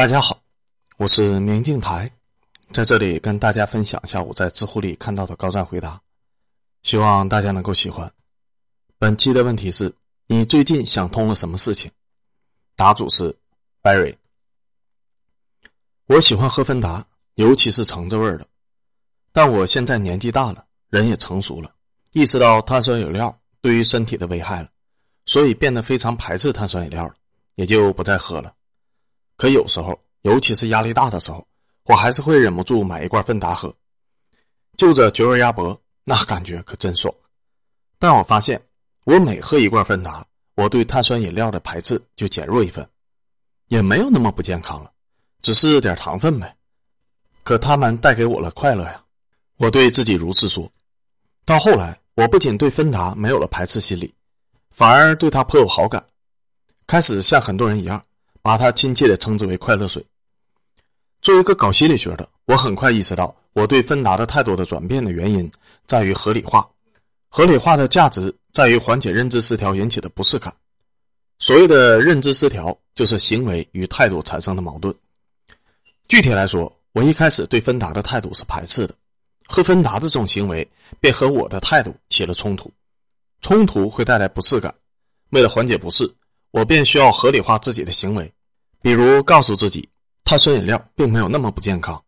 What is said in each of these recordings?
大家好，我是明镜台，在这里跟大家分享一下我在知乎里看到的高赞回答，希望大家能够喜欢。本期的问题是你最近想通了什么事情？答主是 Barry。我喜欢喝芬达，尤其是橙子味的，但我现在年纪大了，人也成熟了，意识到碳酸饮料对于身体的危害了，所以变得非常排斥碳酸饮料了，也就不再喝了。可有时候，尤其是压力大的时候，我还是会忍不住买一罐芬达喝，就着绝味鸭脖，那感觉可真爽。但我发现，我每喝一罐芬达，我对碳酸饮料的排斥就减弱一分，也没有那么不健康了，只是点糖分呗。可他们带给我了快乐呀，我对自己如此说。到后来，我不仅对芬达没有了排斥心理，反而对它颇有好感，开始像很多人一样。把它亲切的称之为快乐水。作为一个搞心理学的，我很快意识到我对芬达的态度的转变的原因在于合理化。合理化的价值在于缓解认知失调引起的不适感。所谓的认知失调，就是行为与态度产生的矛盾。具体来说，我一开始对芬达的态度是排斥的，喝芬达的这种行为便和我的态度起了冲突，冲突会带来不适感。为了缓解不适。我便需要合理化自己的行为，比如告诉自己，碳酸饮料并没有那么不健康，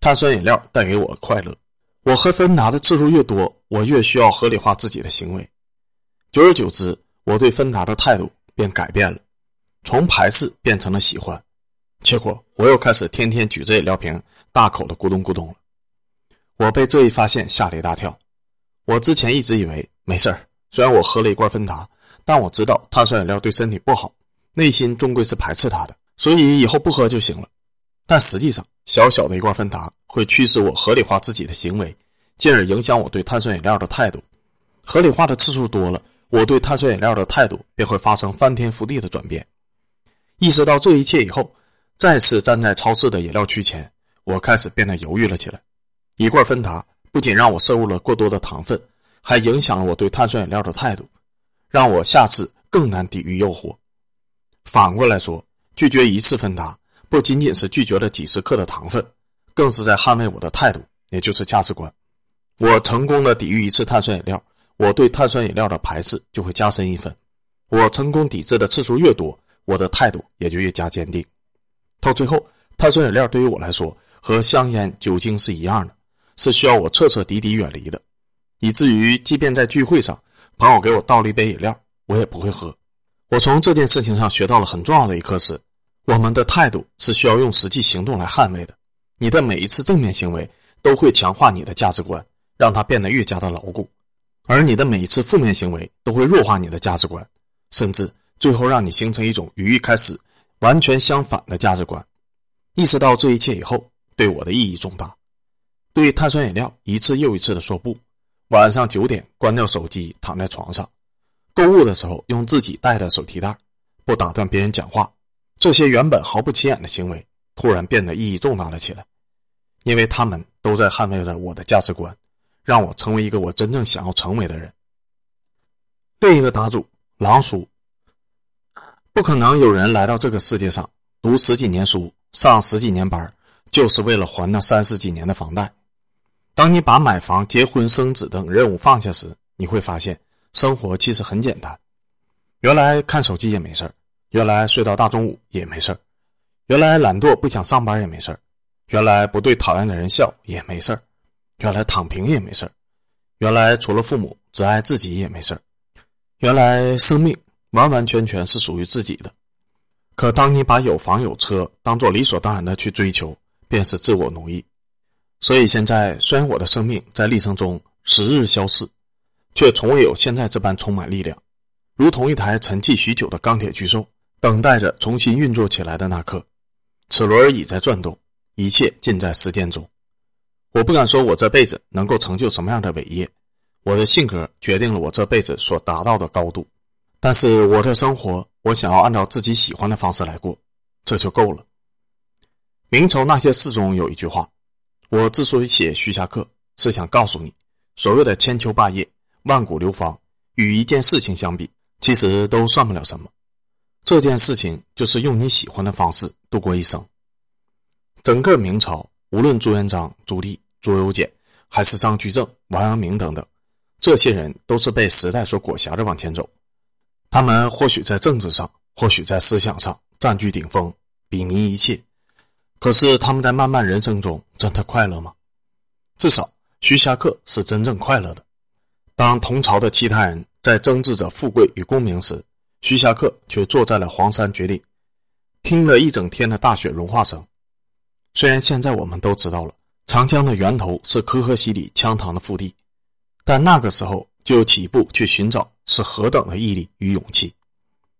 碳酸饮料带给我快乐。我喝芬达的次数越多，我越需要合理化自己的行为。久而久之，我对芬达的态度便改变了，从排斥变成了喜欢。结果，我又开始天天举着饮料瓶，大口的咕咚咕咚了。我被这一发现吓了一大跳。我之前一直以为没事儿，虽然我喝了一罐芬达。但我知道碳酸饮料对身体不好，内心终归是排斥它的，所以以后不喝就行了。但实际上，小小的一罐芬达会驱使我合理化自己的行为，进而影响我对碳酸饮料的态度。合理化的次数多了，我对碳酸饮料的态度便会发生翻天覆地的转变。意识到这一切以后，再次站在超市的饮料区前，我开始变得犹豫了起来。一罐芬达不仅让我摄入了过多的糖分，还影响了我对碳酸饮料的态度。让我下次更难抵御诱惑。反过来说，拒绝一次芬达，不仅仅是拒绝了几十克的糖分，更是在捍卫我的态度，也就是价值观。我成功的抵御一次碳酸饮料，我对碳酸饮料的排斥就会加深一分。我成功抵制的次数越多，我的态度也就越加坚定。到最后，碳酸饮料对于我来说和香烟、酒精是一样的，是需要我彻彻底底远离的，以至于即便在聚会上。朋友给我倒了一杯饮料，我也不会喝。我从这件事情上学到了很重要的一课是：我们的态度是需要用实际行动来捍卫的。你的每一次正面行为都会强化你的价值观，让它变得越加的牢固；而你的每一次负面行为都会弱化你的价值观，甚至最后让你形成一种与一开始完全相反的价值观。意识到这一切以后，对我的意义重大。对碳酸饮料一次又一次的说不。晚上九点关掉手机，躺在床上，购物的时候用自己带的手提袋，不打断别人讲话，这些原本毫不起眼的行为，突然变得意义重大了起来，因为他们都在捍卫着我的价值观，让我成为一个我真正想要成为的人。另一个答主狼叔，不可能有人来到这个世界上读十几年书，上十几年班，就是为了还那三十几年的房贷。当你把买房、结婚、生子等任务放下时，你会发现生活其实很简单。原来看手机也没事原来睡到大中午也没事原来懒惰不想上班也没事原来不对讨厌的人笑也没事原来躺平也没事原来除了父母只爱自己也没事原来生命完完全全是属于自己的。可当你把有房有车当做理所当然的去追求，便是自我奴役。所以现在，虽然我的生命在历程中时日消逝，却从未有现在这般充满力量，如同一台沉寂许久的钢铁巨兽，等待着重新运作起来的那刻。齿轮已在转动，一切尽在时间中。我不敢说我这辈子能够成就什么样的伟业，我的性格决定了我这辈子所达到的高度。但是我的生活，我想要按照自己喜欢的方式来过，这就够了。明朝那些事中有一句话。我之所以写徐霞客，是想告诉你，所谓的千秋霸业、万古流芳，与一件事情相比，其实都算不了什么。这件事情就是用你喜欢的方式度过一生，整个明朝，无论朱元璋、朱棣、朱由检，还是张居正、王阳明等等，这些人都是被时代所裹挟着往前走。他们或许在政治上，或许在思想上占据顶峰，比民一切。可是他们在漫漫人生中真的快乐吗？至少徐霞客是真正快乐的。当同朝的其他人在争执着富贵与功名时，徐霞客却坐在了黄山绝顶，听了一整天的大雪融化声。虽然现在我们都知道了长江的源头是可可西里羌塘的腹地，但那个时候就起步去寻找，是何等的毅力与勇气！